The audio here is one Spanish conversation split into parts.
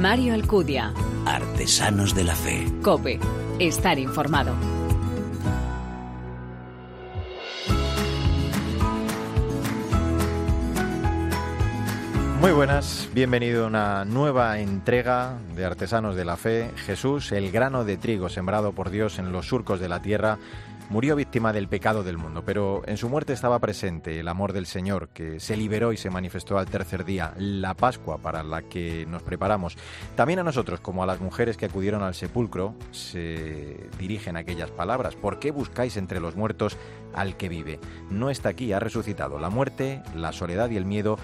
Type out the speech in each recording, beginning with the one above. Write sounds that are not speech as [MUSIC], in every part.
Mario Alcudia. Artesanos de la Fe. Cope. Estar informado. Muy buenas, bienvenido a una nueva entrega de Artesanos de la Fe. Jesús, el grano de trigo sembrado por Dios en los surcos de la tierra, Murió víctima del pecado del mundo, pero en su muerte estaba presente el amor del Señor, que se liberó y se manifestó al tercer día, la Pascua para la que nos preparamos. También a nosotros, como a las mujeres que acudieron al sepulcro, se dirigen aquellas palabras. ¿Por qué buscáis entre los muertos al que vive? No está aquí, ha resucitado. La muerte, la soledad y el miedo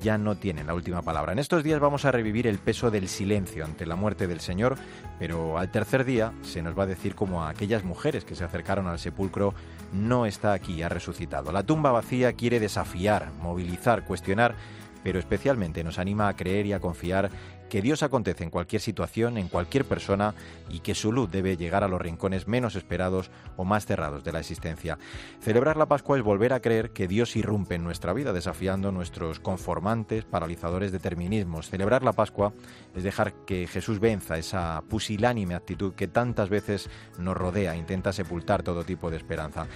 ya no tienen la última palabra. En estos días vamos a revivir el peso del silencio ante la muerte del Señor, pero al tercer día se nos va a decir como a aquellas mujeres que se acercaron al sepulcro, no está aquí, ha resucitado. La tumba vacía quiere desafiar, movilizar, cuestionar, pero especialmente nos anima a creer y a confiar que Dios acontece en cualquier situación, en cualquier persona y que su luz debe llegar a los rincones menos esperados o más cerrados de la existencia. Celebrar la Pascua es volver a creer que Dios irrumpe en nuestra vida, desafiando nuestros conformantes, paralizadores determinismos. Celebrar la Pascua es dejar que Jesús venza esa pusilánime actitud que tantas veces nos rodea, intenta sepultar todo tipo de esperanza.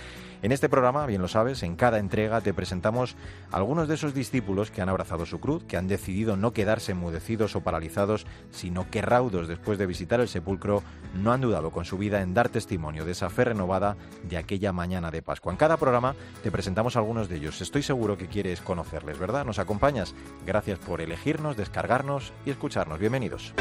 En este programa, bien lo sabes, en cada entrega te presentamos algunos de esos discípulos que han abrazado su cruz, que han decidido no quedarse enmudecidos o paralizados, sino que raudos después de visitar el sepulcro, no han dudado con su vida en dar testimonio de esa fe renovada de aquella mañana de Pascua. En cada programa te presentamos algunos de ellos. Estoy seguro que quieres conocerles, ¿verdad? ¿Nos acompañas? Gracias por elegirnos, descargarnos y escucharnos. Bienvenidos.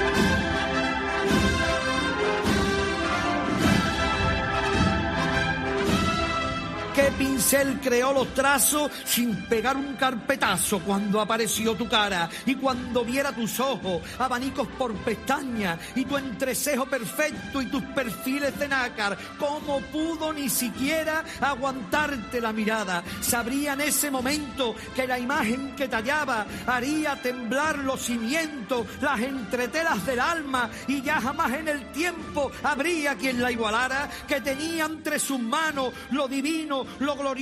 Qué pincel creó los trazos sin pegar un carpetazo cuando apareció tu cara y cuando viera tus ojos, abanicos por pestañas y tu entrecejo perfecto y tus perfiles de nácar, cómo pudo ni siquiera aguantarte la mirada. Sabría en ese momento que la imagen que tallaba haría temblar los cimientos, las entretelas del alma y ya jamás en el tiempo habría quien la igualara, que tenía entre sus manos lo divino, lo glorioso,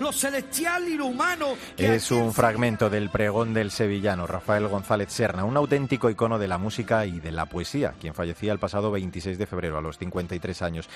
lo celestial y lo humano. Es un fragmento del pregón del sevillano Rafael González Serna, un auténtico icono de la música y de la poesía, quien fallecía el pasado 26 de febrero a los 53 años.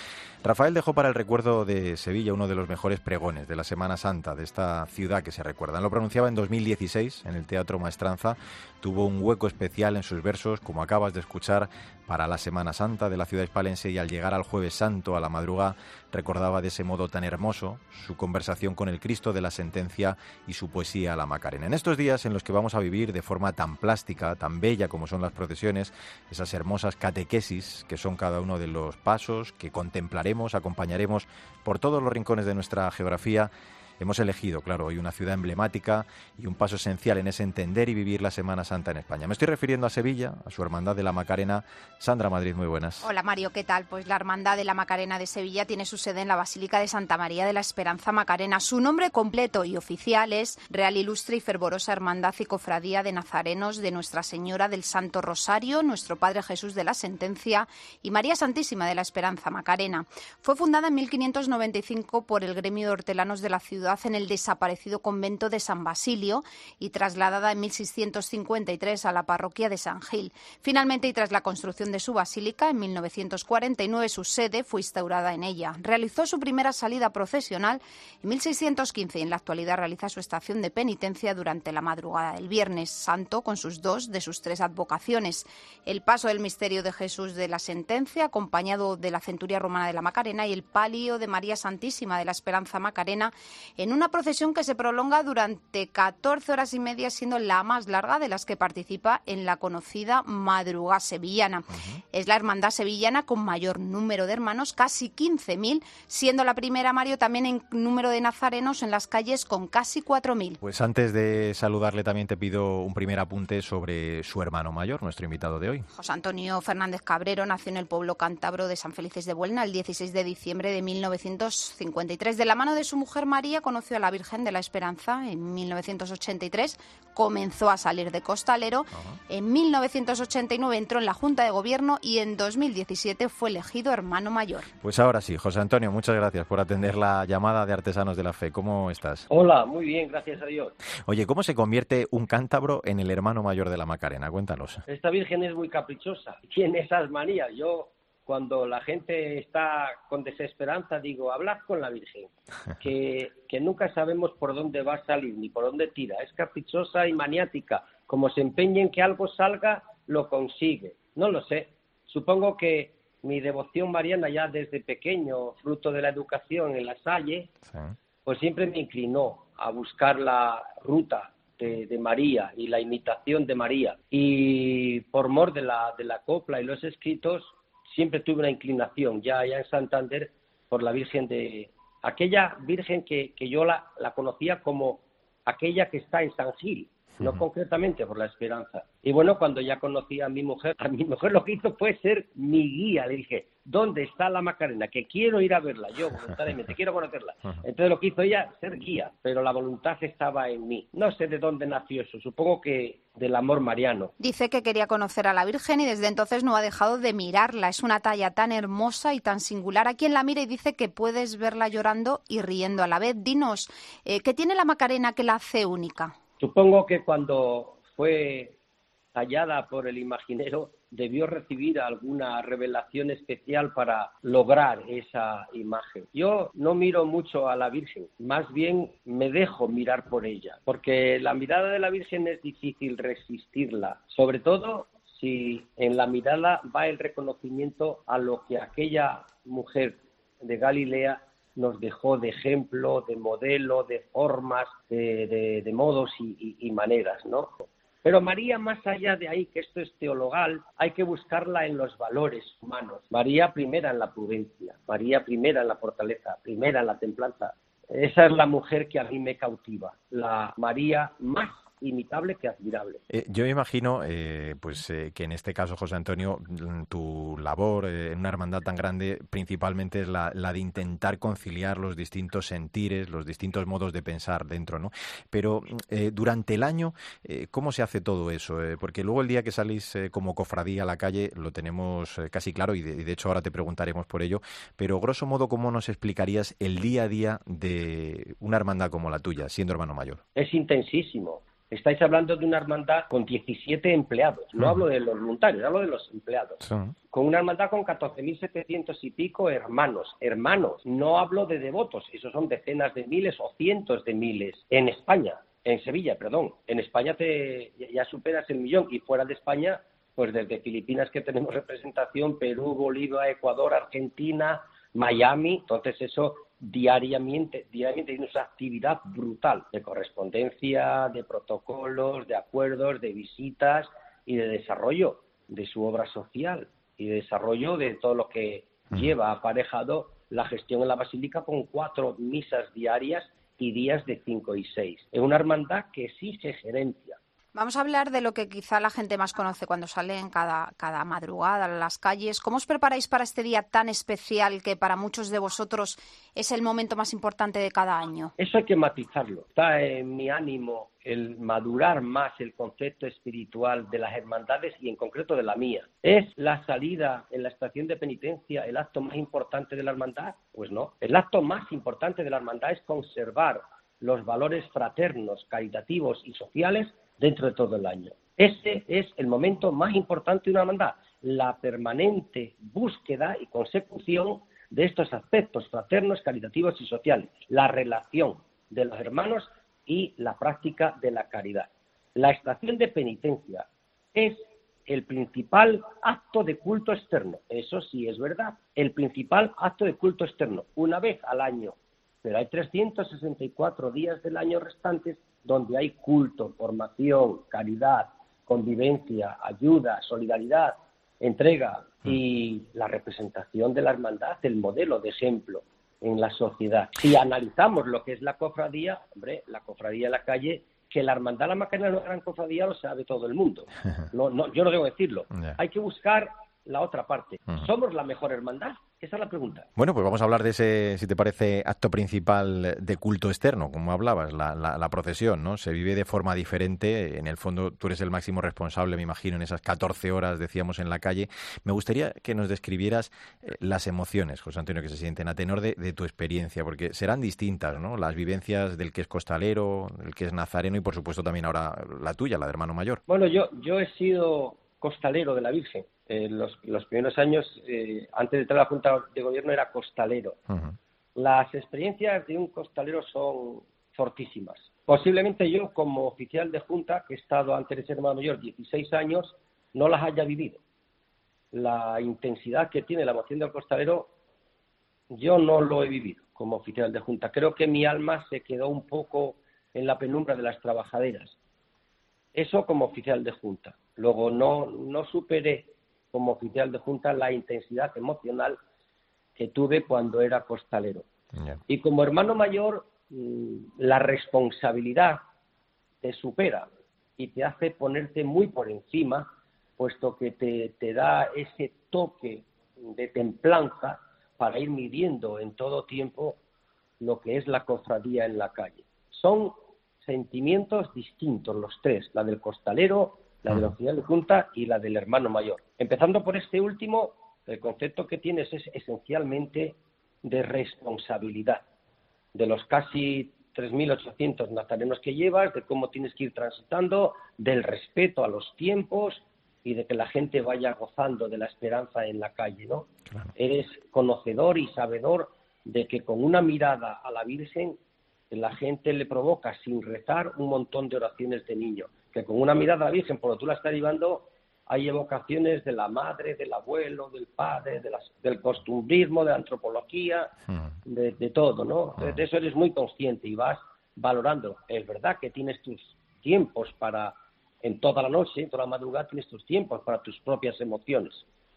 Rafael dejó para el recuerdo de Sevilla uno de los mejores pregones de la Semana Santa de esta ciudad que se recuerda. Lo pronunciaba en 2016 en el Teatro Maestranza. Tuvo un hueco especial en sus versos, como acabas de escuchar, para la Semana Santa de la ciudad hispalense y al llegar al jueves santo a la madrugada recordaba de ese modo tan hermoso su conversación con el Cristo de la sentencia y su poesía a la Macarena. En estos días en los que vamos a vivir de forma tan plástica, tan bella como son las procesiones, esas hermosas catequesis que son cada uno de los pasos que contemplaremos, acompañaremos por todos los rincones de nuestra geografía, Hemos elegido, claro, hoy una ciudad emblemática y un paso esencial en ese entender y vivir la Semana Santa en España. Me estoy refiriendo a Sevilla, a su Hermandad de la Macarena. Sandra Madrid, muy buenas. Hola Mario, ¿qué tal? Pues la Hermandad de la Macarena de Sevilla tiene su sede en la Basílica de Santa María de la Esperanza Macarena. Su nombre completo y oficial es Real Ilustre y Fervorosa Hermandad y Cofradía de Nazarenos de Nuestra Señora del Santo Rosario, Nuestro Padre Jesús de la Sentencia y María Santísima de la Esperanza Macarena. Fue fundada en 1595 por el gremio de hortelanos de la ciudad en el desaparecido convento de San Basilio y trasladada en 1653 a la parroquia de San Gil. Finalmente, y tras la construcción de su basílica en 1949, su sede fue instaurada en ella. Realizó su primera salida procesional en 1615 y en la actualidad realiza su estación de penitencia durante la madrugada del Viernes Santo con sus dos de sus tres advocaciones. El paso del misterio de Jesús de la sentencia, acompañado de la centuria romana de la Macarena y el palio de María Santísima de la Esperanza Macarena en una procesión que se prolonga durante 14 horas y media, siendo la más larga de las que participa en la conocida madrugada sevillana. Es la hermandad sevillana con mayor número de hermanos, casi 15.000, siendo la primera, Mario, también en número de nazarenos en las calles con casi 4.000. Pues antes de saludarle también te pido un primer apunte sobre su hermano mayor, nuestro invitado de hoy. José Antonio Fernández Cabrero nació en el pueblo cántabro de San Felices de Buelna el 16 de diciembre de 1953. De la mano de su mujer María conoció a la Virgen de la Esperanza en 1983, comenzó a salir de costalero, en 1989 entró en la Junta de Gobierno y en 2017 fue elegido hermano mayor. Pues ahora sí, José Antonio, muchas gracias por atender la llamada de Artesanos de la Fe. ¿Cómo estás? Hola, muy bien, gracias a Dios. Oye, ¿cómo se convierte un cántabro en el hermano mayor de la Macarena? Cuéntanos. Esta Virgen es muy caprichosa, tiene esas manías. Yo cuando la gente está con desesperanza, digo, hablad con la Virgen, [LAUGHS] que, que nunca sabemos por dónde va a salir ni por dónde tira. Es caprichosa y maniática. Como se empeña en que algo salga, lo consigue. No lo sé. Supongo que mi devoción mariana ya desde pequeño, fruto de la educación en la Salle, pues siempre me inclinó a buscar la ruta de, de, María y la imitación de María. Y por mor de la, de la copla y los escritos, siempre tuve una inclinación, ya, ya en Santander, por la Virgen de... Aquella Virgen que, que yo la, la conocía como aquella que está en San Gil, no concretamente por la esperanza. Y bueno, cuando ya conocí a mi mujer, a mi mujer lo que hizo fue ser mi guía. Le dije, ¿dónde está la Macarena? Que quiero ir a verla, yo voluntariamente, [LAUGHS] quiero conocerla. Entonces lo que hizo ella, ser guía, pero la voluntad estaba en mí. No sé de dónde nació eso, supongo que del amor mariano. Dice que quería conocer a la Virgen y desde entonces no ha dejado de mirarla. Es una talla tan hermosa y tan singular. A quien la mira y dice que puedes verla llorando y riendo a la vez. Dinos, eh, ¿qué tiene la Macarena que la hace única? Supongo que cuando fue tallada por el imaginero debió recibir alguna revelación especial para lograr esa imagen. Yo no miro mucho a la Virgen, más bien me dejo mirar por ella, porque la mirada de la Virgen es difícil resistirla, sobre todo si en la mirada va el reconocimiento a lo que aquella mujer de Galilea nos dejó de ejemplo, de modelo, de formas, de, de, modos y, maneras, ¿no? Pero María, más allá de ahí, que esto es teologal, hay que buscarla en los valores humanos. María primera en la prudencia, María primera en la fortaleza, primera en la templanza. Esa es la mujer que a mí me cautiva, la María más imitable que admirable. Eh, yo me imagino, eh, pues eh, que en este caso, José Antonio, tu labor en una hermandad tan grande, principalmente es la, la, de intentar conciliar los distintos sentires, los distintos modos de pensar dentro, ¿no? Pero durante el año, ¿cómo se hace todo eso? porque luego el día que salís como cofradía a la calle lo tenemos casi claro y de, y de hecho ahora te preguntaremos por ello. Pero grosso modo, ¿cómo nos explicarías el día a día de una hermandad como la tuya, siendo hermano mayor? Es intensísimo estáis hablando de una hermandad con 17 empleados. No uh -huh. hablo de los voluntarios, hablo de los empleados. Sí. Con una hermandad con 14.700 y pico hermanos. Hermanos, no hablo de devotos, esos son decenas de miles o cientos de miles en España, en Sevilla, perdón. En España te, ya superas el millón y fuera de España, pues desde Filipinas que tenemos representación, Perú, Bolivia, Ecuador, Argentina, Miami, entonces eso diariamente, diariamente hay una actividad brutal de correspondencia, de protocolos, de acuerdos, de visitas y de desarrollo de su obra social y de desarrollo de todo lo que lleva aparejado la gestión en la basílica con cuatro misas diarias y días de cinco y seis. Es una hermandad que exige gerencia, Vamos a hablar de lo que quizá la gente más conoce cuando salen cada, cada madrugada a las calles. ¿Cómo os preparáis para este día tan especial que para muchos de vosotros es el momento más importante de cada año? Eso hay que matizarlo. Está en mi ánimo el madurar más el concepto espiritual de las hermandades y en concreto de la mía. ¿Es la salida en la estación de penitencia el acto más importante de la hermandad? Pues no. El acto más importante de la hermandad es conservar los valores fraternos, caritativos y sociales dentro de todo el año. Ese es el momento más importante de una hermandad, la permanente búsqueda y consecución de estos aspectos fraternos, caritativos y sociales, la relación de los hermanos y la práctica de la caridad. La estación de penitencia es el principal acto de culto externo, eso sí es verdad, el principal acto de culto externo, una vez al año, pero hay 364 días del año restantes donde hay culto, formación, caridad, convivencia, ayuda, solidaridad, entrega y la representación de la hermandad, el modelo de ejemplo en la sociedad. Si analizamos lo que es la cofradía, hombre, la cofradía de la calle, que la hermandad la Macarena no es una gran cofradía lo sabe todo el mundo. [LAUGHS] No, no, yo no debo decirlo. Hay que buscar la otra parte. ¿Somos la mejor hermandad? Esa es la pregunta. Bueno, pues vamos a hablar de ese, si te parece, acto principal de culto externo, como hablabas, la, la, procesión, ¿no? Se vive de forma diferente. En el fondo, tú eres el máximo responsable, me imagino, en esas 14 horas, decíamos, en la calle. Me gustaría que nos describieras eh, las emociones, José Antonio, que se sienten a tenor de, de, tu experiencia, porque serán distintas, ¿no? Las vivencias del que es costalero, el que es nazareno y, por supuesto, también ahora la tuya, la de hermano mayor. Bueno, yo, yo he sido costalero de la Virgen. los, los, primeros años, eh, antes de entrar a la Junta de Gobierno, era costalero. Las experiencias de un costalero son fortísimas. Posiblemente yo, como oficial de Junta, que he estado antes de ser hermano mayor 16 años, no las haya vivido. La intensidad que tiene la emoción del costalero, yo no lo he vivido como oficial de Junta. Creo que mi alma se quedó un poco en la penumbra de las trabajaderas. Eso como oficial de Junta. Luego no, no superé como oficial de junta la intensidad emocional que tuve cuando era costalero. Y como hermano mayor, mm, la responsabilidad te supera y te hace ponerte muy por encima, puesto que te, te da ese toque de templanza para ir midiendo en todo tiempo lo que es la cofradía en la calle. Son sentimientos distintos los tres, la del costalero, la de la oficial de junta y la del hermano mayor. Empezando por este último, el concepto que tienes es esencialmente de responsabilidad, de los casi 3.800 nazarenos que llevas, de cómo tienes que ir transitando, del respeto a los tiempos y de que la gente vaya gozando de la esperanza en la calle, ¿no? Eres conocedor y sabedor de que con una mirada a la Virgen la gente le provoca sin rezar un montón de oraciones de niño que con una mirada a la Virgen, por lo que tú la estás llevando, hay evocaciones de la madre, del abuelo, del padre, de del costumbrismo, de la antropología, hmm. de, todo, ¿no? Hmm. De eso eres muy consciente y vas valorando. Es verdad que tienes tus tiempos para, en toda la noche, en toda la madrugada, tienes tus tiempos para tus propias emociones,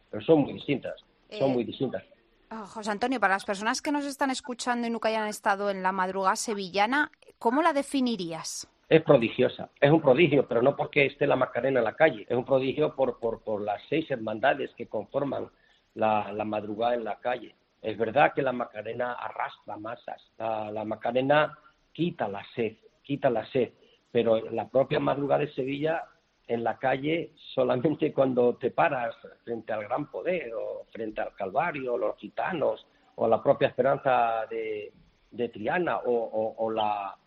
pero son muy distintas, son muy eh, distintas. Ah, José Antonio, para las personas que nos están escuchando y nunca hayan estado en la madrugada sevillana, ¿cómo la definirías? Es prodigiosa. Es un prodigio, pero no porque esté la Macarena en la calle. Es un prodigio por, por, por las seis hermandades que conforman la, madrugada en la calle. Es verdad que la Macarena arrastra masas. La, Macarena quita la sed, quita la sed. Pero la propia madrugada de Sevilla en la calle solamente cuando te paras frente al gran poder o frente al Calvario, los gitanos o la propia esperanza de, Triana o la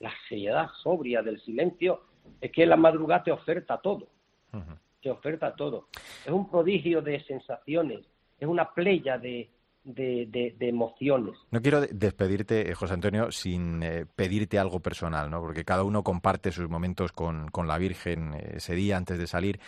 la seriedad sobria del silencio, es que la madrugada te oferta todo, te oferta todo. Es un prodigio de sensaciones, es una playa de, de, emociones. No quiero despedirte, eh, José Antonio, sin eh, pedirte algo personal, ¿no? porque cada uno comparte sus momentos con, con, la Virgen eh, ese día antes de salir.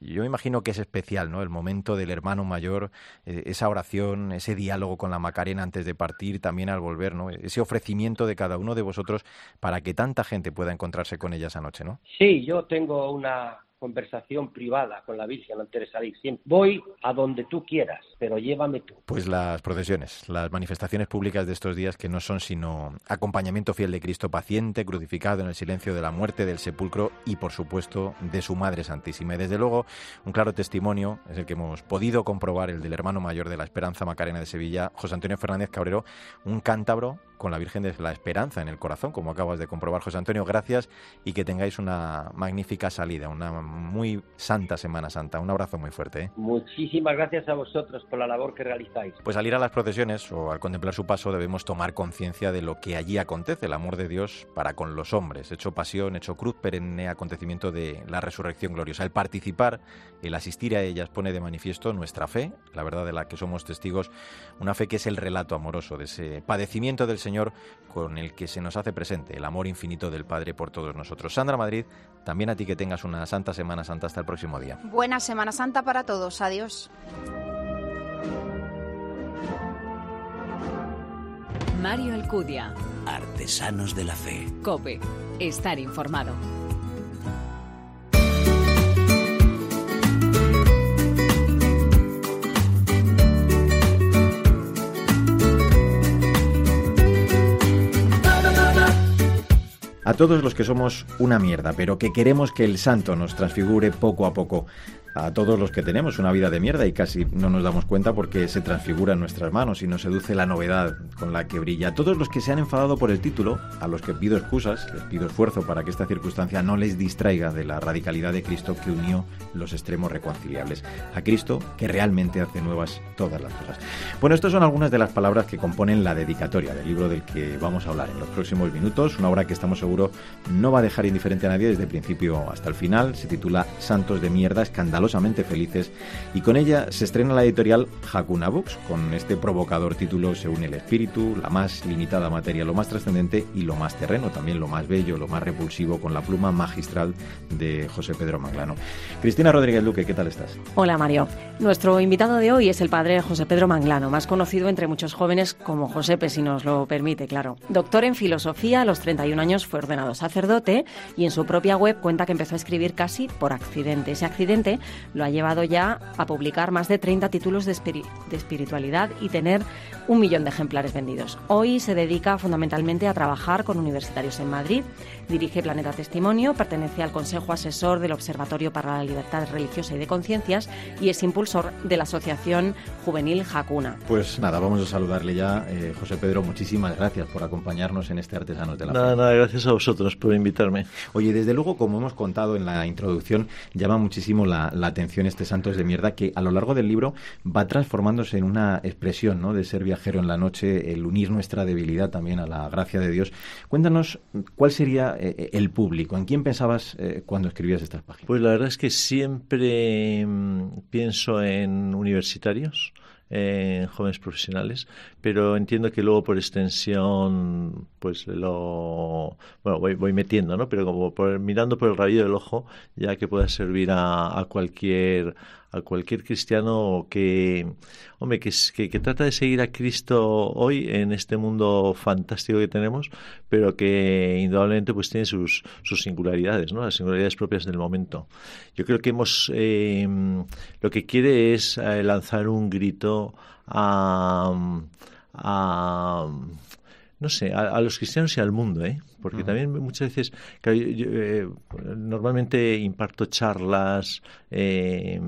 Yo me imagino que es especial ¿no? el momento del hermano mayor, esa oración, ese diálogo con la Macarena antes de partir, también al volver, ¿no? ese ofrecimiento de cada uno de vosotros para que tanta gente pueda encontrarse con ella esa noche. ¿no? Sí, yo tengo una conversación privada con la Virgen antes de salir. Voy a donde tú quieras, pero llévame tú. Pues las procesiones, las manifestaciones públicas de estos días que no son sino acompañamiento fiel de Cristo paciente, crucificado en el silencio de la muerte, del sepulcro y por supuesto de su Madre Santísima. Y desde luego un claro testimonio es el que hemos podido comprobar, el del hermano mayor de la Esperanza Macarena de Sevilla, José Antonio Fernández Cabrero, un cántabro con la Virgen de la Esperanza en el corazón, como acabas de comprobar, José Antonio. Gracias y que tengáis una magnífica salida, una muy santa Semana Santa. Un abrazo muy fuerte. ¿eh? Muchísimas gracias a vosotros por la labor que realizáis. Pues al ir a las procesiones o al contemplar su paso debemos tomar conciencia de lo que allí acontece, el amor de Dios para con los hombres, hecho pasión, hecho cruz, perenne acontecimiento de la resurrección gloriosa. El participar, el asistir a ellas pone de manifiesto nuestra fe, la verdad de la que somos testigos, una fe que es el relato amoroso de ese padecimiento del Señor Señor con el que se nos hace presente el amor infinito del Padre por todos nosotros. Sandra Madrid, también a ti que tengas una santa Semana Santa hasta el próximo día. Buena Semana Santa para todos. Adiós. Mario Alcudia. Artesanos de la Fe. Cope. Estar informado. A todos los que somos una mierda, pero que queremos que el santo nos transfigure poco a poco. A todos los que tenemos una vida de mierda y casi no nos damos cuenta porque se transfigura en nuestras manos y nos seduce la novedad con la que brilla. A todos los que se han enfadado por el título, a los que pido excusas, les pido esfuerzo para que esta circunstancia no les distraiga de la radicalidad de Cristo que unió los extremos reconciliables. A Cristo que realmente hace nuevas todas las cosas. Bueno, estas son algunas de las palabras que componen la dedicatoria del libro del que vamos a hablar en los próximos minutos. Una obra que estamos seguros no va a dejar indiferente a nadie desde el principio hasta el final. Se titula Santos de Mierda, felices. Y con ella se estrena la editorial Hakuna Books. Con este provocador título se une el espíritu, la más limitada materia, lo más trascendente y lo más terreno, también lo más bello, lo más repulsivo, con la pluma magistral de José Pedro Manglano. Cristina Rodríguez Luque, ¿qué tal estás? Hola Mario. Nuestro invitado de hoy es el padre José Pedro Manglano, más conocido entre muchos jóvenes como Josepe, si nos lo permite, claro. Doctor en filosofía, a los 31 años fue ordenado sacerdote y en su propia web cuenta que empezó a escribir casi por accidente. Ese accidente lo ha llevado ya a publicar más de 30 títulos de, espiritualidad y tener un millón de ejemplares vendidos. Hoy se dedica fundamentalmente a trabajar con universitarios en Madrid, dirige Planeta Testimonio, pertenece al Consejo Asesor del Observatorio para la Libertad Religiosa y de Conciencias y es impulsor de la Asociación Juvenil Jacuna. Pues nada, vamos a saludarle ya. Eh, José Pedro, muchísimas gracias por acompañarnos en este Artesanos de la Nada, nada, gracias a vosotros por invitarme. Oye, desde luego, como hemos contado en la introducción, llama muchísimo la, la atención este Santos de Mierda que a lo largo del libro va transformándose en una expresión ¿no? de ser viajero en la noche, el unir nuestra debilidad también a la gracia de Dios. Cuéntanos cuál sería eh, el público, ¿en quién pensabas eh, cuando escribías estas páginas? Pues la verdad es que siempre mm, pienso en universitarios, en jóvenes profesionales, pero entiendo que luego por extensión, pues lo, bueno, voy, voy metiendo, ¿no? Pero como por, mirando por el rabillo del ojo, ya que pueda servir a cualquier a cualquier cristiano que, hombre, que, que, trata de seguir a Cristo hoy en este mundo fantástico que tenemos, pero que indudablemente pues tiene sus, sus singularidades, ¿no? Las singularidades propias del momento. Yo creo que hemos, eh, lo que quiere es eh, lanzar un grito a no sé, a, a, los cristianos y al mundo, ¿eh? Porque uh -huh. también muchas veces, claro, yo, yo, eh, normalmente imparto charlas eh,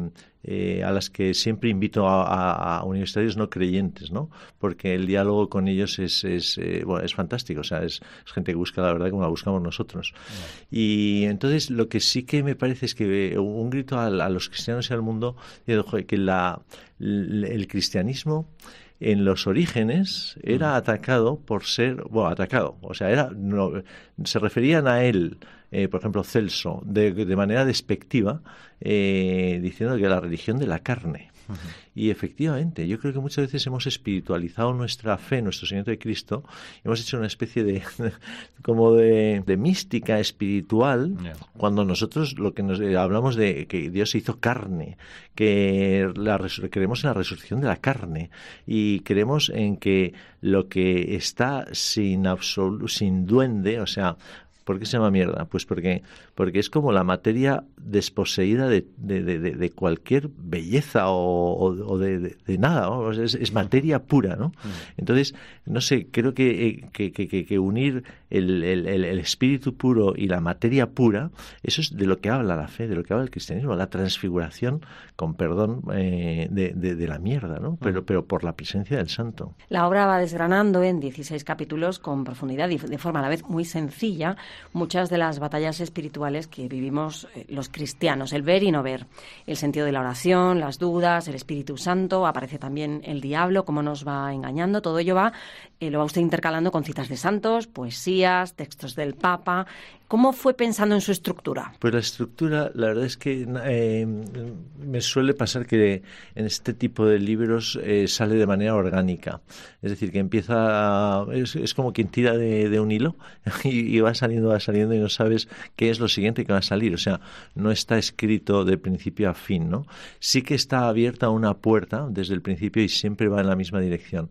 eh, a las que siempre invito a, a, a, universitarios no creyentes, ¿no? Porque el diálogo con ellos es, es eh, bueno, es fantástico, o sea, es, es, gente que busca la verdad como la buscamos nosotros. Uh -huh. Y entonces lo que sí que me parece es que un grito a, a los cristianos y al mundo, que la, el cristianismo en los orígenes era atacado por ser, bueno, atacado, o sea, era, no, se referían a él, eh, por ejemplo, Celso, de, de manera despectiva, eh, diciendo que era la religión de la carne. Uh -huh. Y efectivamente, yo creo que muchas veces hemos espiritualizado nuestra fe, nuestro seguimiento de Cristo, y hemos hecho una especie de [LAUGHS] como de, de mística espiritual, yeah. cuando nosotros lo que nos eh, hablamos de que Dios se hizo carne, que la, creemos en la resurrección de la carne y creemos en que lo que está sin absolu, sin duende, o sea, ¿Por qué se llama mierda? Pues porque, porque es como la materia desposeída de, de, de, de cualquier belleza o, o, o de, nada, ¿no? es, es, materia pura, ¿no? Entonces, no sé, creo que, que, que, que unir el, el, el, espíritu puro y la materia pura, eso es de lo que habla la fe, de lo que habla el cristianismo, la transfiguración, con perdón, eh, de, la mierda, ¿no? Pero, pero por la presencia del santo. La obra va desgranando en 16 capítulos con profundidad y de forma a la vez muy sencilla muchas de las batallas espirituales que vivimos eh, los cristianos, el ver y no ver, el sentido de la oración, las dudas, el Espíritu Santo, aparece también el diablo, cómo nos va engañando, todo ello va, eh, lo va usted intercalando con citas de santos, poesías, textos del Papa. ¿Cómo fue pensando en su estructura? Pues la estructura, la verdad es que eh, me suele pasar que en este tipo de libros eh, sale de manera orgánica. Es decir, que empieza, es, como quien tira de, de un hilo [LAUGHS] y, y, va saliendo, va saliendo y no sabes qué es lo siguiente que va a salir. O sea, no está escrito de principio a fin, ¿no? Sí que está abierta una puerta desde el principio y siempre va en la misma dirección.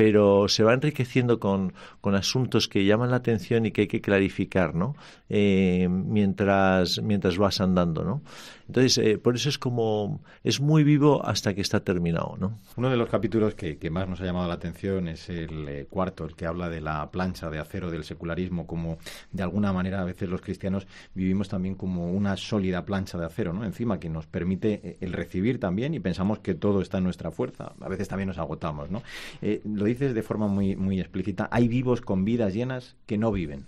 Pero se va enriqueciendo con, con asuntos que llaman la atención y que hay que clarificar, ¿no? eh, mientras, mientras vas andando, ¿no? Entonces, eh, por eso es como, es muy vivo hasta que está terminado, ¿no? Uno de los capítulos que, más nos ha llamado la atención es el eh, cuarto, el que habla de la plancha de acero del secularismo, como de alguna manera a veces los cristianos vivimos también como una sólida plancha de acero, ¿no? Encima que nos permite el recibir también y pensamos que todo está en nuestra fuerza. A veces también nos agotamos, ¿no? Dices de forma muy, muy explícita. Hay vivos con vidas llenas que no viven.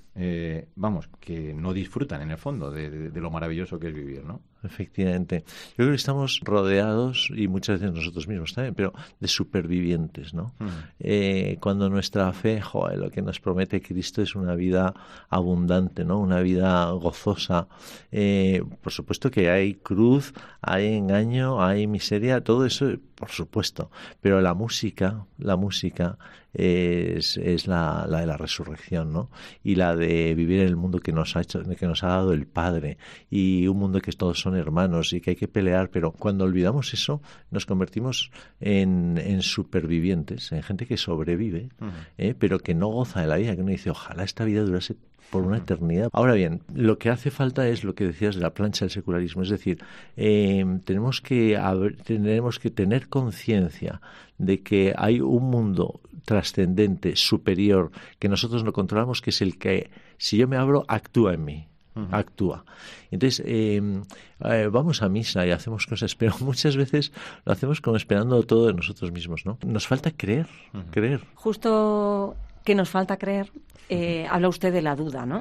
Vamos, que no disfrutan en el fondo de, de lo maravilloso que es vivir, ¿no? efectivamente. Yo creo que estamos rodeados, y muchas veces nosotros mismos también, pero de supervivientes, ¿no? Mm. Eh, cuando nuestra fe, joder, lo que nos promete Cristo es una vida abundante, ¿no? Una vida gozosa. Eh, por supuesto que hay cruz, hay engaño, hay miseria, todo eso, por supuesto. Pero la música, la música es, es la, la, de la resurrección, ¿no? Y la de vivir en el mundo que nos ha hecho, que nos ha dado el Padre y un mundo que todos son hermanos y que hay que pelear, pero cuando olvidamos eso nos convertimos en, en supervivientes, en gente que sobrevive, ¿eh? pero que no goza de la vida, que uno dice, ojalá esta vida durase por una eternidad. Ahora bien, lo que hace falta es lo que decías de la plancha del secularismo, es decir, eh, tenemos, que tenemos que tener conciencia de que hay un mundo trascendente, superior, que nosotros no controlamos, que es el que, si yo me abro, actúa en mí. actúa. Entonces, em, eh, vamos a misa y hacemos cosas, [LAUGHS] pero muchas veces lo hacemos como esperando todo de nosotros mismos, ¿no? Nos falta creer, creer. Justo que nos falta creer, eh, habla usted de la duda, ¿no?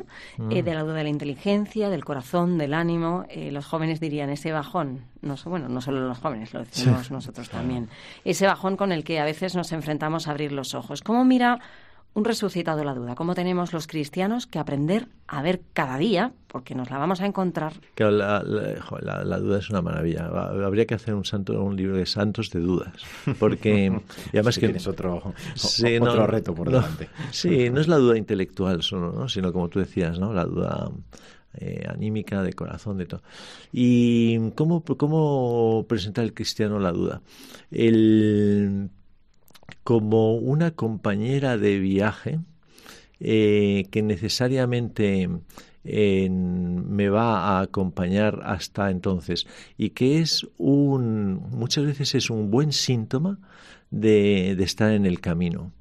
Eh, mm. de la duda de la inteligencia, del corazón, del ánimo. Eh, los jóvenes dirían ese bajón, no, bueno, no solo los jóvenes, lo decimos nosotros también, ese bajón con el que a veces nos enfrentamos a abrir los ojos. ¿Cómo mira un resucitado la duda. ¿Cómo tenemos los cristianos que aprender a ver cada día, porque nos la vamos a encontrar? Claro, la, duda es una maravilla. Habría que hacer un santo, un libro de santos de dudas, porque y [LAUGHS] además que tienes otro, otro reto por delante. sí, no es la duda intelectual solo, sino como tú decías, ¿no? La duda eh, anímica, de corazón, de todo. ¿Y cómo, cómo presentar el cristiano la duda? El como una compañera de viaje eh, que necesariamente me va a acompañar hasta entonces y que es un muchas veces es un buen síntoma de, de estar en el camino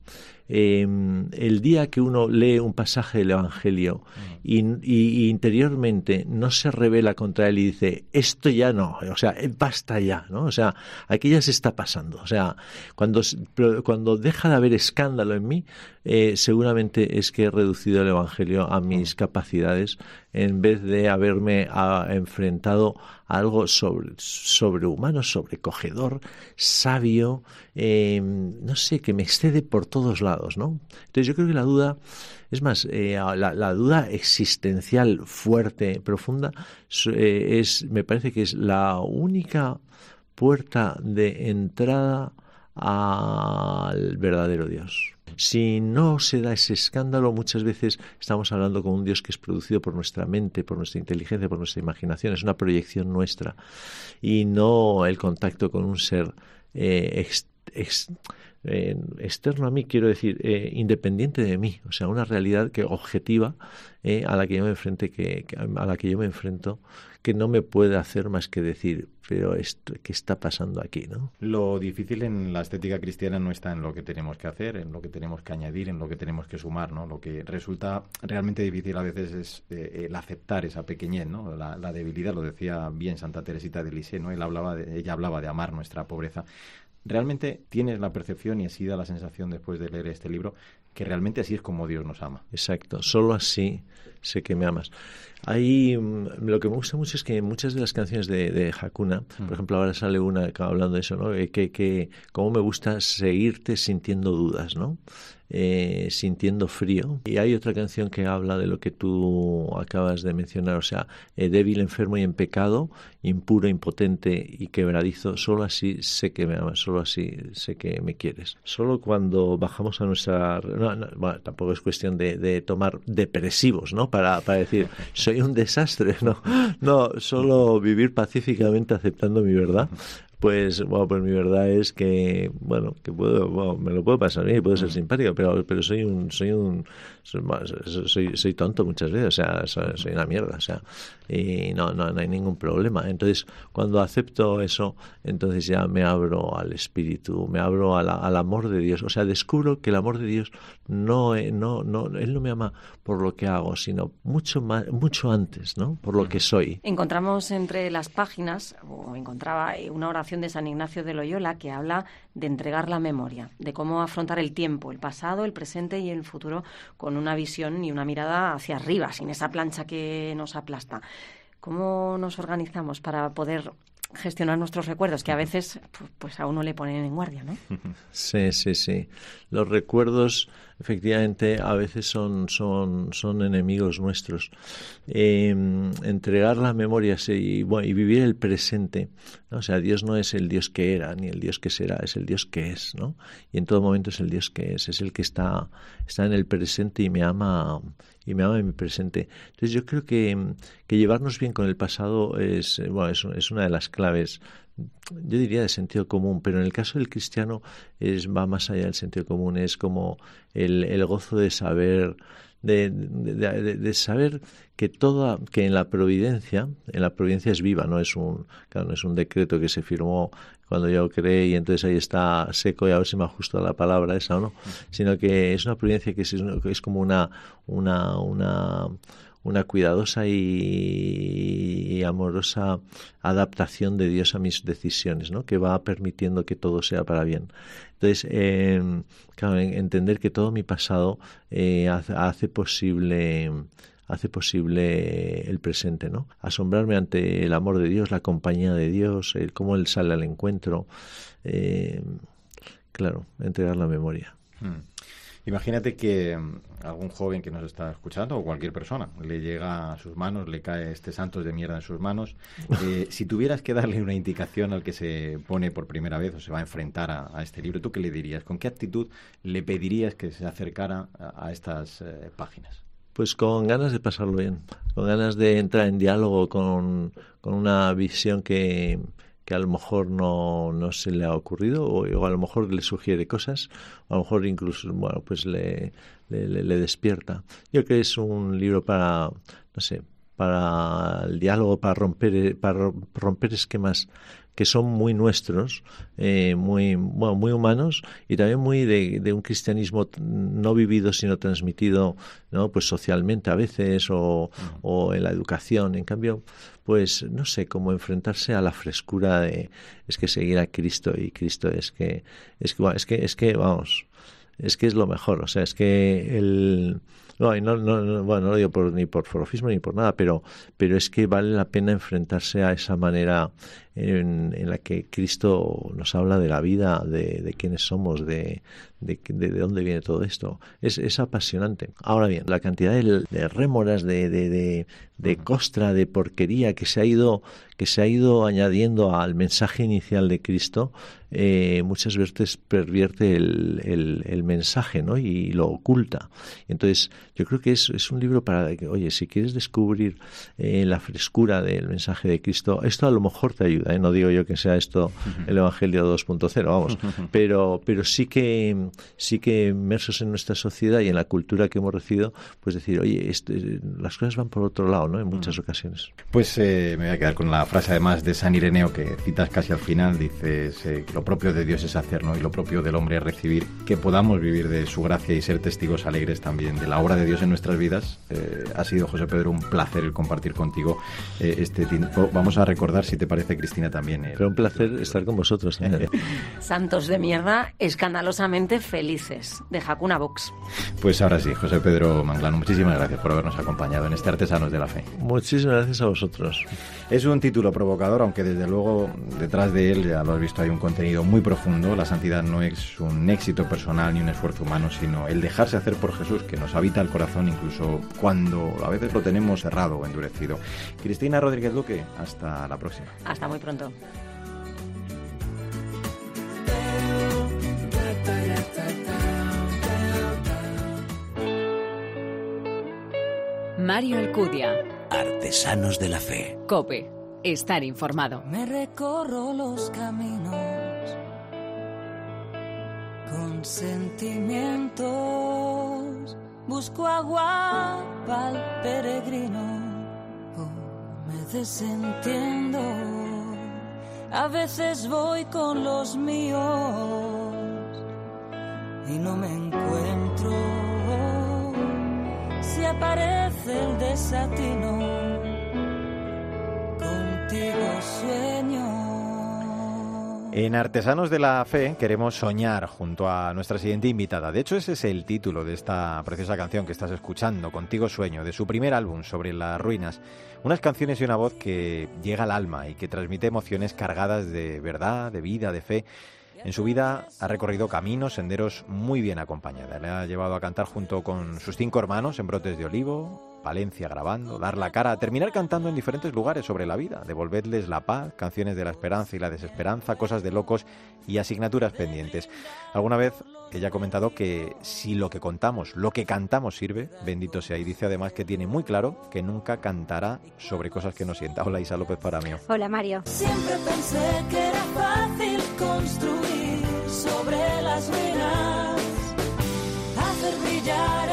Em, el día que uno lee un pasaje del Evangelio y, interiormente no se revela contra él y dice, esto ya no, o sea, eh, basta ya, ¿no? O sea, aquí ya se está pasando. O sea, cuando, cuando deja de haber escándalo en mí, eh, seguramente es que he reducido el Evangelio a mis capacidades en vez de haberme ah, enfrentado a algo sobre, sobrehumano, sobrecogedor, sabio, em, no sé, que me excede por todos lados, ¿no? Entonces yo creo que la duda, es más, eh, la, duda existencial fuerte, profunda, eh, es, me parece que es la única puerta de entrada al verdadero Dios. Si no se da ese escándalo, muchas veces estamos hablando con un Dios que es producido por nuestra mente, por nuestra inteligencia, por nuestra imaginación, es una proyección nuestra. Y no el contacto con un ser eh, eh, externo a mí, quiero decir, eh, independiente de mí, o sea, una realidad que objetiva a la que yo me enfrente, que, a la que yo me enfrento que no me puede hacer más que decir, pero esto, ¿qué está pasando aquí? ¿no? Lo difícil en la estética cristiana no está en lo que tenemos que hacer, en lo que tenemos que añadir, en lo que tenemos que sumar. ¿no? Lo que resulta realmente difícil a veces es eh, el aceptar esa pequeñez, ¿no? la, debilidad, lo decía bien Santa Teresita de Lisieux, ¿no? Él hablaba de, ella hablaba de amar nuestra pobreza. ¿Realmente tienes la percepción y así da la sensación después de leer este libro que realmente así es como Dios nos ama? Exacto, solo así sé que me amas. Ahí mm, lo que me gusta mucho es que muchas de las canciones de, de Hakuna, por mm. ejemplo, ahora sale una hablando de eso, ¿no? Que, que cómo me gusta seguirte sintiendo dudas, ¿no? Eh, sintiendo frío. Y hay otra canción que habla de lo que tú acabas de mencionar, o sea, eh, débil, enfermo y en pecado, impuro, impotente y quebradizo, solo así sé que me amas, solo así sé que me quieres. Solo cuando bajamos a nuestra... bueno, tampoco es cuestión de, de tomar depresivos, ¿no? Para, para decir, [LAUGHS] soy un desastre, [LAUGHS] no, no, solo vivir pacíficamente aceptando mi verdad pues, bueno, pues mi verdad es que, bueno, que puedo, me lo puedo pasar bien y puedo ser mm. simpático, pero, pero soy un, soy un, soy, soy, tonto muchas veces, o sea, soy, una mierda, o sea, y no, no, no hay ningún problema. Entonces, cuando acepto eso, entonces ya me abro al espíritu, me abro al amor de Dios, o sea, descubro que el amor de Dios no, no, no, Él no me ama por lo que hago, sino mucho más, mucho antes, ¿no? Por lo que soy. Encontramos entre las páginas, o encontraba una oración de San Ignacio de Loyola que habla de entregar la memoria, de cómo afrontar el tiempo, el pasado, el presente y el futuro con una visión y una mirada hacia arriba, sin esa plancha que nos aplasta. ¿Cómo nos organizamos para poder gestionar nuestros recuerdos, que a veces pues a uno le ponen en guardia, ¿no? [LAUGHS] Sí, sí, sí. Los recuerdos efectivamente a veces son, son, son enemigos nuestros. Em, entregar la memoria y, bueno, y vivir el presente. O sea, Dios no es el Dios que era ni el Dios que será, es el Dios que es, ¿no? Y en todo momento es el Dios que es, es el que está, está en el presente y me ama y me ama en mi presente. Entonces yo creo que, que llevarnos bien con el pasado es, bueno, es, es una de las claves yo diría de sentido común, pero en el caso del cristiano es, va más allá del sentido común, es como el, el gozo de saber, de, de, saber que toda, que en la providencia, en la providencia es viva, no es un, claro, no es un decreto que se firmó cuando yo creé y entonces ahí está seco y a ver si me ajusto a la palabra esa o no, sino que es una providencia que es, es como una, una una cuidadosa y, amorosa adaptación de Dios a mis decisiones, ¿no? que va permitiendo que todo sea para bien. Entonces, em, entender que todo mi pasado eh, hace, posible hace posible el presente, ¿no? Asombrarme ante el amor de Dios, la compañía de Dios, el cómo Él sale al encuentro. Eh, claro, entregar la memoria. Hmm. Imagínate que mm, algún joven que nos está escuchando o cualquier persona le llega a sus manos, le cae este santos de mierda en sus manos. [LAUGHS] Eh, si tuvieras que darle una indicación al que se pone por primera vez o se va a enfrentar a, este libro, ¿tú qué le dirías? ¿Con qué actitud le pedirías que se acercara a, estas eh, páginas? Pues con ganas de pasarlo bien, con ganas de entrar en diálogo con una visión que, que a lo mejor no, no se le ha ocurrido o, a lo mejor le sugiere cosas, o a lo mejor incluso, bueno, pues le, le, despierta. Yo creo que es un libro para, no sé, para el diálogo, para romper, para romper esquemas que son muy nuestros, eh, muy, bueno, muy humanos y también muy de, un cristianismo no vivido sino transmitido ¿no? pues socialmente a veces o, o, en la educación. En cambio, pues no sé cómo enfrentarse a la frescura de es que seguir a Cristo y Cristo es que es que es que, es que vamos es que es lo mejor o sea es que el no, no, no, bueno, no lo digo por, ni por forofismo ni por nada, pero, pero es que vale la pena enfrentarse a esa manera en, en la que Cristo nos habla de la vida, de, de quiénes somos, de, de, de, dónde viene todo esto. Es, es apasionante. Ahora bien, la cantidad de, de rémoras, de, de, de, costra, de porquería que se ha ido que se ha ido añadiendo al mensaje inicial de Cristo, eh, muchas veces pervierte el, el, el, mensaje ¿no? y lo oculta. Entonces, yo creo que es, es un libro para que, oye, si quieres descubrir eh, la frescura del mensaje de Cristo, esto a lo mejor te ayuda. ¿Eh? No digo yo que sea esto el Evangelio 2.0, vamos, pero, pero sí que sí que inmersos en nuestra sociedad y en la cultura que hemos recibido, pues decir, oye, este, las cosas van por otro lado, ¿no? En muchas ocasiones. Pues me voy a quedar con la frase además de San Ireneo que citas casi al final, dices que lo propio de Dios es hacer, ¿no? Y lo propio del hombre es recibir, que podamos vivir de su gracia y ser testigos alegres también de la obra de Dios en nuestras vidas. Eh, ha sido, José Pedro, un placer el compartir contigo eh, este tiempo. Vamos a recordar, si te parece, Cristina, también. Pero un placer estar con vosotros. [LAUGHS] Santos de mierda, escandalosamente felices, de Hakuna Box. Pues ahora sí, José Pedro Manglano, muchísimas gracias por habernos acompañado en este Artesanos de la Fe. Muchísimas gracias a vosotros. Es un título provocador, aunque desde luego detrás de él, ya lo has visto, hay un contenido muy profundo. La santidad no es un éxito personal ni un esfuerzo humano, sino el dejarse hacer por Jesús, que nos habita el corazón incluso cuando a veces lo tenemos cerrado o endurecido. Cristina Rodríguez Luque, hasta la próxima. Hasta muy pronto. Mario Alcudia. Artesanos de la Fe. Cope. estar informado. Me recorro los caminos con sentimientos. Busco agua para el peregrino. Oh, me desentiendo. A veces voy con los míos y no me encuentro. Si aparece el desatino en Artesanos de la Fe queremos soñar junto a nuestra siguiente invitada. De hecho, ese es el título de esta preciosa canción que estás escuchando, Contigo Sueño, de su primer álbum sobre las ruinas. Unas canciones y una voz que llega al alma y que transmite emociones cargadas de verdad, de vida, de fe. En su vida ha recorrido caminos, senderos muy bien acompañada. Le ha llevado a cantar junto con sus cinco hermanos en Brotes de Olivo, Valencia grabando, dar la cara, terminar cantando en diferentes lugares sobre la vida, devolverles la paz, canciones de la esperanza y la desesperanza, cosas de locos y asignaturas pendientes. Alguna vez ella ha comentado que si lo que contamos, lo que cantamos sirve, bendito sea, y dice además que tiene muy claro que nunca cantará sobre cosas que no sienta. Hola Isa López para mí. Hola Mario. Siempre pensé que era fácil construir sobre las ruinas, hacer brillar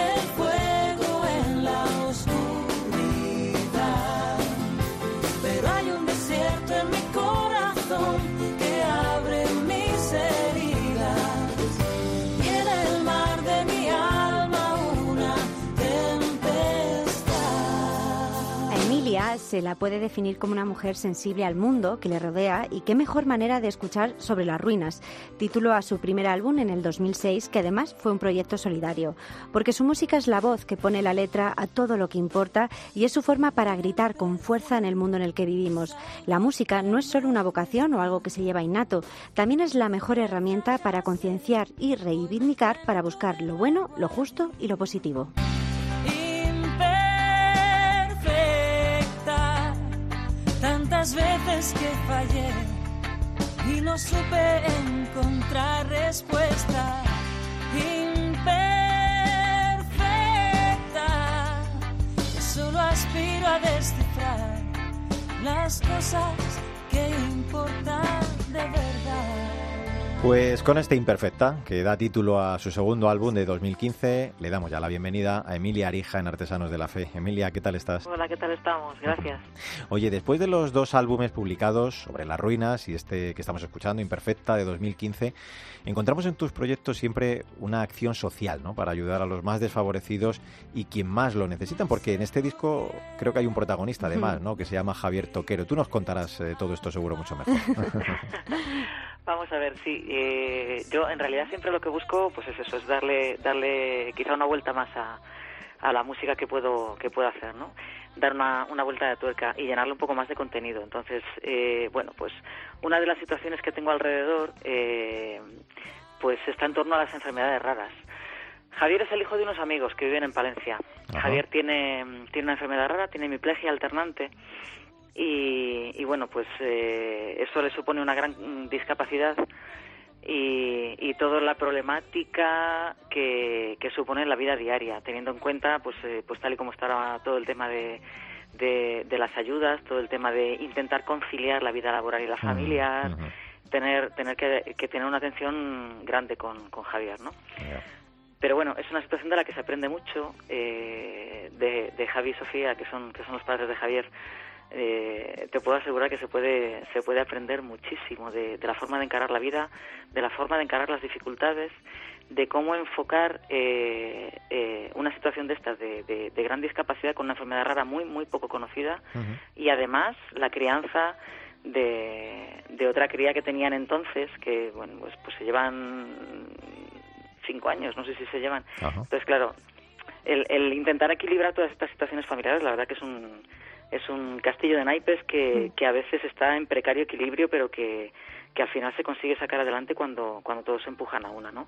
se la puede definir como una mujer sensible al mundo que le rodea y qué mejor manera de escuchar sobre las ruinas, título a su primer álbum en el 2006 que además fue un proyecto solidario, porque su música es la voz que pone la letra a todo lo que importa y es su forma para gritar con fuerza en el mundo en el que vivimos. La música no es solo una vocación o algo que se lleva innato, también es la mejor herramienta para concienciar y reivindicar para buscar lo bueno, lo justo y lo positivo. Veces que fallé y no supe encontrar respuesta imperfecta. Solo aspiro a descifrar las cosas que importan de verdad. Pues con esta imperfecta, que da título a su segundo álbum de 2015, le damos ya la bienvenida a Emilia Arija en Artesanos de la Fe. Emilia, ¿qué tal estás? Hola, ¿qué tal estamos? Gracias. [LAUGHS] Oye, después de los dos álbumes publicados sobre las ruinas y este que estamos escuchando, Imperfecta, de 2015, encontramos en tus proyectos siempre una acción social, ¿no? Para ayudar a los más desfavorecidos y quien más lo necesitan, porque en este disco creo que hay un protagonista además, ¿no? Que se llama Javier Toquero. Tú nos contarás eh, todo esto seguro mucho mejor. [LAUGHS] [LAUGHS] Vamos a ver, sí. Eh, yo en realidad siempre lo que busco, pues es eso, es darle, darle quizá una vuelta más a, a la música que puedo, que puedo hacer, ¿no? Dar una, una vuelta de tuerca y llenarle un poco más de contenido. Entonces, eh, bueno, pues una de las situaciones que tengo alrededor, eh, pues está en torno a las enfermedades raras. Javier es el hijo de unos amigos que viven en Palencia. Javier tiene, tiene una enfermedad rara, tiene hemiplegia alternante y, bueno, pues eh, eso le supone una gran discapacidad y, y toda la problemática que, que supone en la vida diaria, teniendo en cuenta, pues, eh, pues tal y como está todo el tema de, de, las ayudas, todo el tema de intentar conciliar la vida laboral y la familiar, tener, tener que, tener una atención grande con, con Javier, ¿no? Pero bueno, es una situación de la que se aprende mucho eh, de, de Javi y Sofía, que son, que son los padres de Javier eh, te puedo asegurar que se puede, se puede aprender muchísimo de, la forma de encarar la vida, de la forma de encarar las dificultades, de cómo enfocar eh, eh, una situación de estas, de, gran discapacidad con una enfermedad rara muy, muy poco conocida y además la crianza de, otra cría que tenían entonces, que bueno, pues, pues se llevan cinco años, no sé si se llevan. Entonces, claro, el, el intentar equilibrar todas estas situaciones familiares, la verdad que es un es un castillo de naipes que, mm. que a veces está en precario equilibrio, pero que, que al final se consigue sacar adelante cuando, cuando todos se empujan a una, ¿no?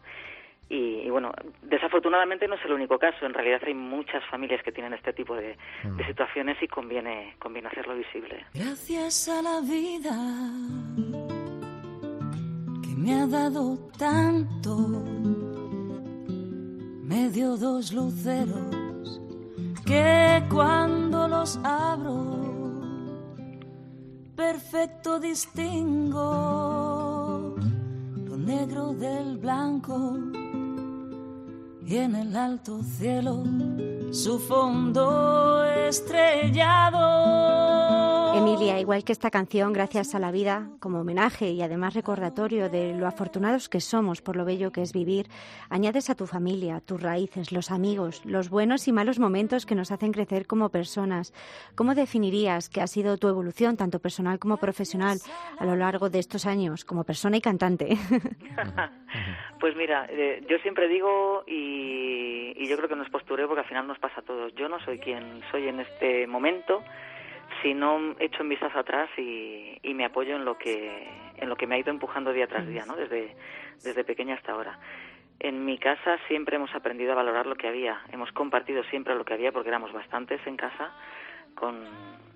Y, bueno, desafortunadamente no es el único caso. En realidad hay muchas familias que tienen este tipo de, de mm. situaciones y conviene, conviene hacerlo visible. Gracias a la vida que me ha dado tanto, me dio dos luceros que los abro perfecto distingo lo negro del blanco y en el alto cielo su fondo estrellado. Emilia, igual que esta canción, gracias a la vida, como homenaje y además recordatorio de lo afortunados que somos por lo bello que es vivir, añades a tu familia, tus raíces, los amigos, los buenos y malos momentos que nos hacen crecer como personas. ¿Cómo definirías que ha sido tu evolución, tanto personal como profesional, a lo largo de estos años, como persona y cantante? [LAUGHS] pues mira, eh, yo siempre digo, y, y yo creo que no es postureo porque al final nos pasa a todos, yo no soy quien soy en este momento si no echo en vistas atrás y, y, me apoyo en lo que en lo que me ha ido empujando día tras día, ¿no? Desde desde pequeña hasta ahora. En mi casa siempre hemos aprendido a valorar lo que había, hemos compartido siempre lo que había porque éramos bastantes en casa con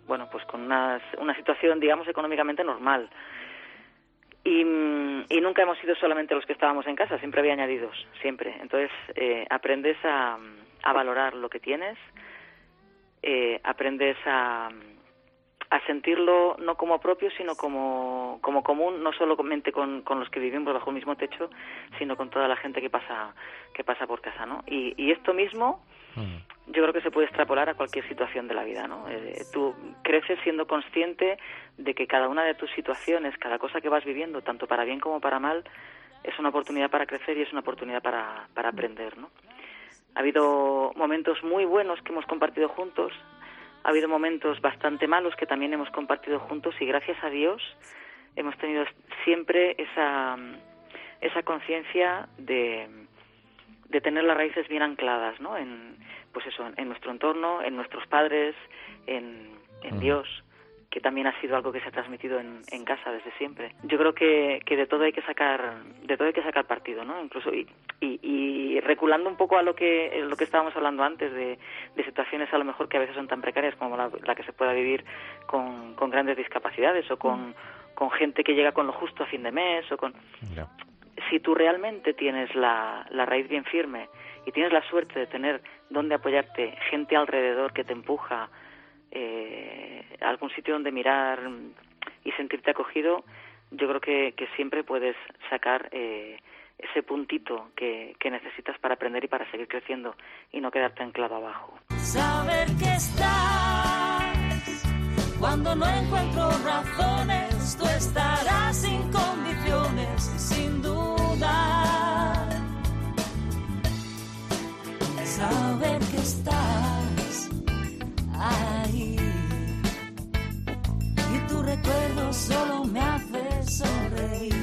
bueno, pues con una, una situación digamos económicamente normal. Y, y, nunca hemos sido solamente los que estábamos en casa, siempre había añadidos, siempre. Entonces eh, aprendes a, a valorar lo que tienes, eh, aprendes a, a sentirlo no como propio, sino como, como común, no solamente con, con los que vivimos bajo el mismo techo, sino con toda la gente que pasa, que pasa por casa, ¿no? Y, y esto mismo yo creo que se puede extrapolar a cualquier situación de la vida, ¿no? Eh, tú creces siendo consciente de que cada una de tus situaciones, cada cosa que vas viviendo, tanto para bien como para mal, es una oportunidad para crecer y es una oportunidad para, para aprender, ¿no? Ha habido momentos muy buenos que hemos compartido juntos, ha habido momentos bastante malos que también hemos compartido juntos y gracias a Dios hemos tenido siempre esa, esa conciencia de, de tener las raíces bien ancladas, ¿no? En, pues eso, en nuestro entorno, en nuestros padres, en, en Dios que también ha sido algo que se ha transmitido en, en casa desde siempre. Yo creo que, que, de todo hay que sacar, de todo hay que sacar partido, ¿no? Incluso y, y, y reculando un poco a lo que lo que estábamos hablando antes de, de situaciones a lo mejor que a veces son tan precarias como la, la que se pueda vivir con, con grandes discapacidades o con, con gente que llega con lo justo a fin de mes o con si tú realmente tienes la, la raíz bien firme y tienes la suerte de tener donde apoyarte, gente alrededor que te empuja, eh, algún sitio donde mirar y sentirte acogido, yo creo que, siempre puedes sacar eh, ese puntito que, que necesitas para aprender y para seguir creciendo y no quedarte anclado abajo. Saber que estás cuando no encuentro razones, tú estarás sin condiciones, sin dudar. Saber que estás ahí y tu recuerdo solo me hace sonreír.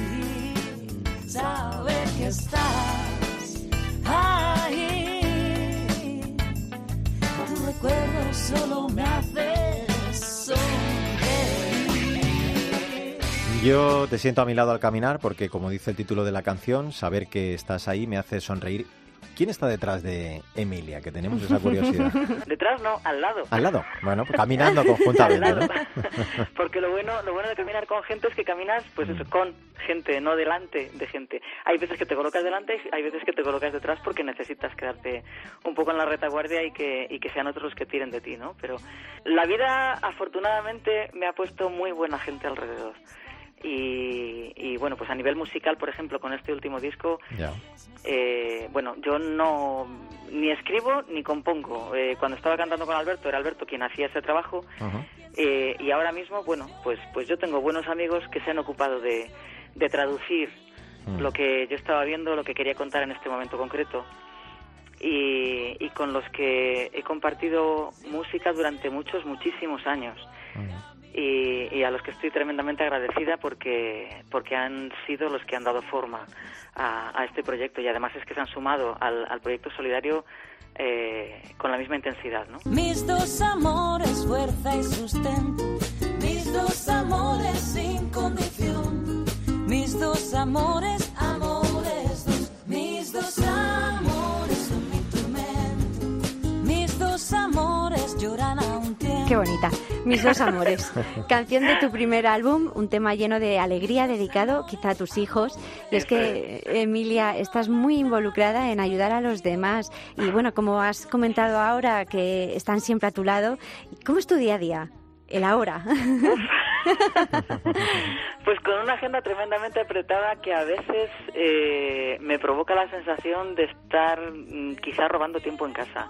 Saber que estás ahí, tu recuerdo solo me hace sonreír. Yo te siento a mi lado al caminar porque, como dice el título de la canción, saber que estás ahí me hace sonreír. ¿Quién está detrás de Emilia? Que tenemos esa [LAUGHS] curiosidad. Detrás no, al lado. Al lado. Bueno, pues caminando conjuntamente, Al ¿no? lado. [LAUGHS] Porque lo bueno, lo bueno de caminar con gente es que caminas, pues eso, con gente, no delante de gente. Hay veces que te colocas delante y hay veces que te colocas detrás porque necesitas quedarte un poco en la retaguardia y que, y que sean otros los que tiren de ti, ¿no? Pero la vida, afortunadamente, me ha puesto muy buena gente alrededor. Y, y bueno, pues a nivel musical, por ejemplo, con este último disco, eh, bueno, yo no ni escribo ni compongo. Eh, cuando estaba cantando con Alberto, era Alberto quien hacía ese trabajo. Eh, y ahora mismo, bueno, pues, pues yo tengo buenos amigos que se han ocupado de, de traducir Mm. lo que yo estaba viendo, lo que quería contar en este momento concreto. Y, y con los que he compartido música durante muchos, muchísimos años. Y, y a los que estoy tremendamente agradecida porque, porque han sido los que han dado forma a, a este proyecto y además es que se han sumado al, al proyecto solidario eh, con la misma intensidad, ¿no? Mis dos amores, fuerza y sustento. Mis dos amores sin condición. Mis dos amores, amores dos. Mis dos amores son mi tormento. Mis dos amores lloran a un tiempo. Qué bonita. Mis dos amores. [LAUGHS] Canción de tu primer álbum, un tema lleno de alegría dedicado quizá a tus hijos. Y es que, Emilia, estás muy involucrada en ayudar a los demás. Y bueno, como has comentado ahora, que están siempre a tu lado, ¿cómo es tu día a día? El ahora. [LAUGHS] [LAUGHS] Pues con una agenda tremendamente apretada que a veces eh, me provoca la sensación de estar mm, quizá robando tiempo en casa.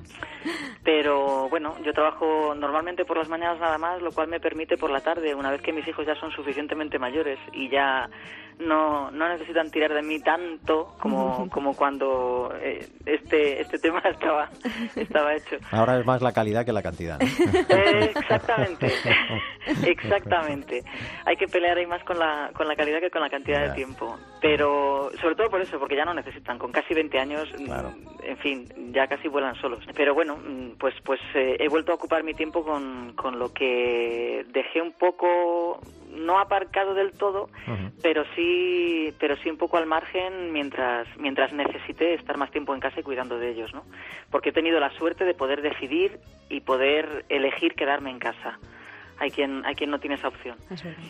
[LAUGHS] Pero bueno, yo trabajo normalmente por las mañanas nada más, lo cual me permite por la tarde, una vez que mis hijos ya son suficientemente mayores y ya no, no necesitan tirar de mí tanto como, [LAUGHS] como cuando eh, este, este tema [LAUGHS] estaba, estaba hecho. Ahora es más la calidad que la cantidad. ¿no? Eh, [LAUGHS] exactamente, exactamente. Hay que pelear ahí más con la, con la calidad que con la cantidad de tiempo. Pero sobre todo por eso, porque ya no necesitan. Con casi 20 años, mm, Claro. en fin, ya casi vuelan solos. Pero bueno, mm, pues, pues eh, he vuelto a ocupar mi tiempo con, con lo que dejé un poco, no aparcado del todo, pero sí, pero sí un poco al margen mientras, mientras necesité estar más tiempo en casa y cuidando de ellos, ¿no? Porque he tenido la suerte de poder decidir y poder elegir quedarme en casa. Hay quien, hay quien no tiene esa opción. Es verdad.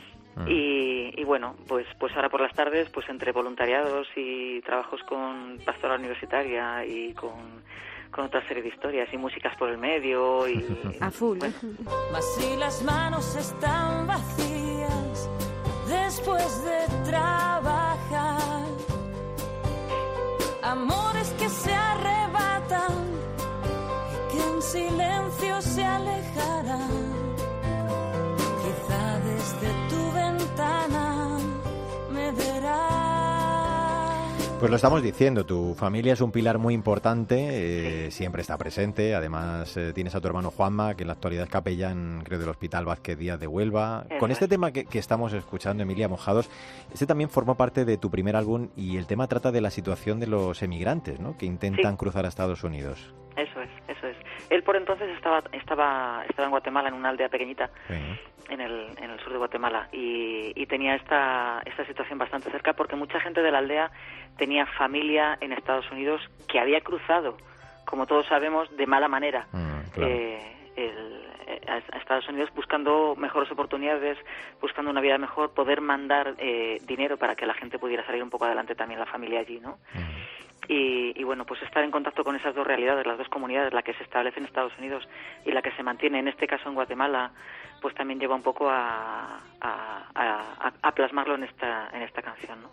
Y, y bueno, pues, pues ahora por las tardes, pues entre voluntariados y trabajos con pastoral universitaria y con, con otra serie de historias y músicas por el medio y [LAUGHS] A full. [LAUGHS] Mas si las manos están vacías después de trabajar, amores que se arrebatan y que en silencio se alejarán. Pues lo estamos diciendo, tu familia es un pilar muy importante, eh, siempre está presente, además eh, tienes a tu hermano Juanma, que en la actualidad es capellán, creo, del Hospital Vázquez Díaz de Huelva. Eso Con este es. tema que, que estamos escuchando, Emilia Mojados, este también formó parte de tu primer álbum y el tema trata de la situación de los emigrantes, ¿no?, que intentan Sí. cruzar a Estados Unidos. Eso es, eso es. Él por entonces estaba, estaba, estaba en Guatemala, en una aldea pequeñita, Sí. en el, en el sur de Guatemala, y, y tenía esta, esta situación bastante cerca porque mucha gente de la aldea tenía familia en Estados Unidos que había cruzado, como todos sabemos, de mala manera. Mm, claro. eh, el- eh, a a Estados Unidos buscando mejores oportunidades, buscando una vida mejor, poder mandar eh, dinero para que la gente pudiera salir un poco adelante también la familia allí, ¿no? Y, y bueno, pues estar en contacto con esas dos realidades, las dos comunidades, la que se establece en Estados Unidos y la que se mantiene, en este caso en Guatemala, pues también lleva un poco a, a, a- a plasmarlo en esta, en esta canción, ¿no?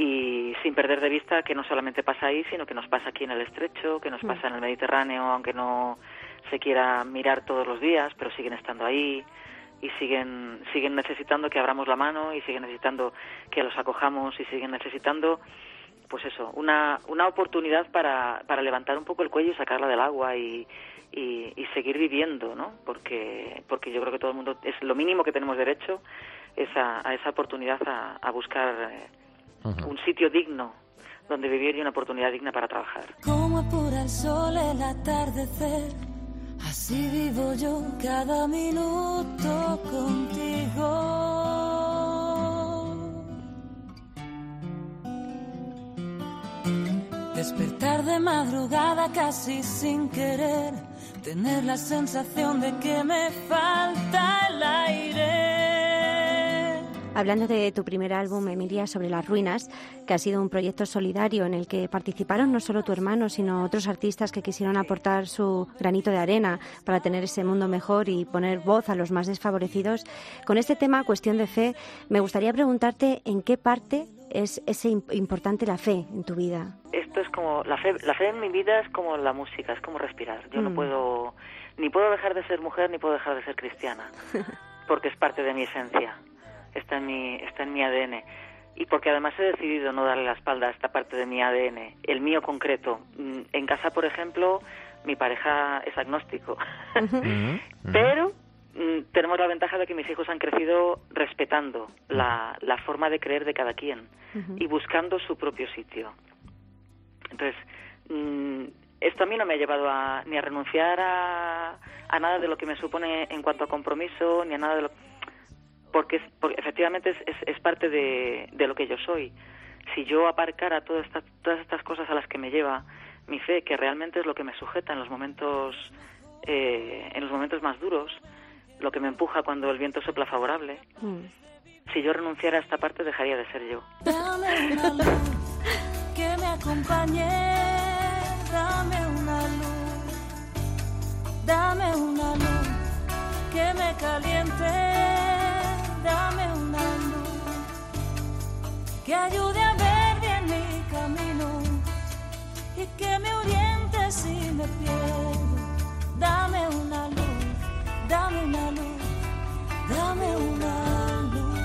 Y sin perder de vista que no solamente pasa ahí, sino que nos pasa aquí en el Estrecho, que nos pasa en el Mediterráneo, aunque no se quiera mirar todos los días, pero siguen estando ahí y siguen siguen necesitando que abramos la mano y siguen necesitando que los acojamos y siguen necesitando pues eso, una, una oportunidad para, para levantar un poco el cuello y sacarla del agua y, y, y seguir viviendo, ¿no? Porque, porque yo creo que todo el mundo, es lo mínimo que tenemos derecho es a, a esa oportunidad a, a buscar eh, un sitio digno donde vivir y una oportunidad digna para trabajar. Como apura el sol el atardecer, así vivo yo cada minuto contigo. Despertar de madrugada casi sin querer, tener la sensación de que me falta el aire. Hablando de tu primer álbum, Emilia, sobre las ruinas, que ha sido un proyecto solidario en el que participaron no solo tu hermano, sino otros artistas que quisieron aportar su granito de arena para tener ese mundo mejor y poner voz a los más desfavorecidos. Con este tema, cuestión de fe, me gustaría preguntarte en qué parte es, es im- importante la fe en tu vida. Esto es como, la fe, la fe en mi vida es como la música, es como respirar. Yo no Mm. puedo, ni puedo dejar de ser mujer, ni puedo dejar de ser cristiana, [LAUGHS] porque es parte de mi esencia, está en mi, está en mi ADN. Y porque además he decidido no darle la espalda a esta parte de mi ADN, el mío concreto. Mm, En casa, por ejemplo, mi pareja es agnóstico, [LAUGHS] pero mm, tenemos la ventaja de que mis hijos han crecido respetando la, la forma de creer de cada quien y buscando su propio sitio. Entonces, mm, esto a mí no me ha llevado a, ni a renunciar a, a nada de lo que me supone en cuanto a compromiso, ni a nada de lo... Porque, es- porque efectivamente es, es, es parte de, de lo que yo soy. Si yo aparcara todas estas, todas estas cosas a las que me lleva mi fe, que realmente es lo que me sujeta en los momentos, eh, en los momentos más duros, lo que me empuja cuando el viento sopla favorable, si yo renunciara a esta parte dejaría de ser yo. Dame una luz que me acompañe, dame una luz, dame una luz que me caliente, dame un amor que ayude a ver bien mi camino y que me oriente si me pierdo. Dame una luz, dame una luz, dame una luz.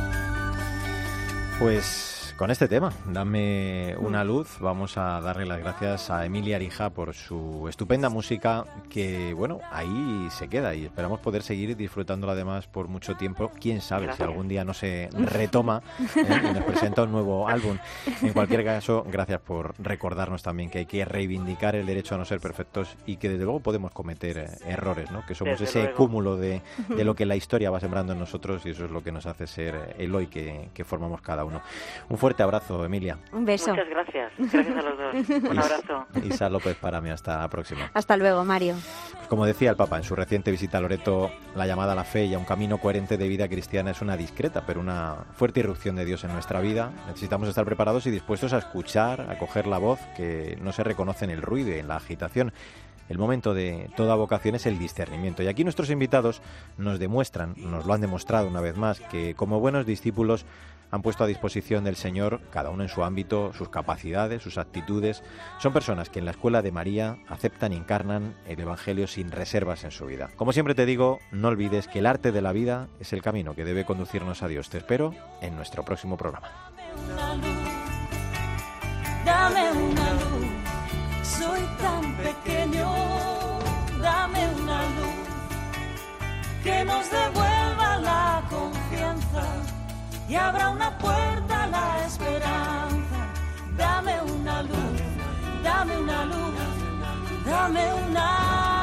Pues con este tema, Dame una luz, vamos a darle las gracias a Emilia Arija por su estupenda música que, bueno, ahí se queda y esperamos poder seguir disfrutándola además por mucho tiempo. Quién sabe si algún día no se [LAUGHS] retoma ¿eh? y nos presenta un nuevo álbum. En cualquier caso, gracias por recordarnos también que hay que reivindicar el derecho a no ser perfectos y que desde luego podemos cometer eh, errores, ¿no? Que somos Desde ese luego. cúmulo de, [LAUGHS] de lo que la historia va sembrando en nosotros y eso es lo que nos hace ser el hoy que, que formamos cada uno. Un fuerte abrazo, Emilia. Un beso. Muchas gracias. Gracias a los dos. [LAUGHS] Un abrazo. Isa López para mí, hasta la próxima. Hasta luego, Mario. Pues como decía el Papa en su reciente visita a Loreto, la llamada a la fe y a un camino coherente de vida cristiana es una discreta, pero una fuerte irrupción de Dios en nuestra vida. Necesitamos estar preparados y dispuestos a escuchar, a coger la voz que no se reconoce en el ruido y en la agitación. El momento de toda vocación es el discernimiento. Y aquí nuestros invitados nos demuestran, nos lo han demostrado una vez más, que como buenos discípulos han puesto a disposición del Señor, cada uno en su ámbito, sus capacidades, sus actitudes. Son personas que en la escuela de María aceptan y encarnan el Evangelio sin reservas en su vida. Como siempre te digo, no olvides que el arte de la vida es el camino que debe conducirnos a Dios. Te espero en nuestro próximo programa. dame una luz, soy tan pequeño, dame una luz que nos devuelva la confianza y abra una puerta a la esperanza. Dame una luz, dame una luz, dame una.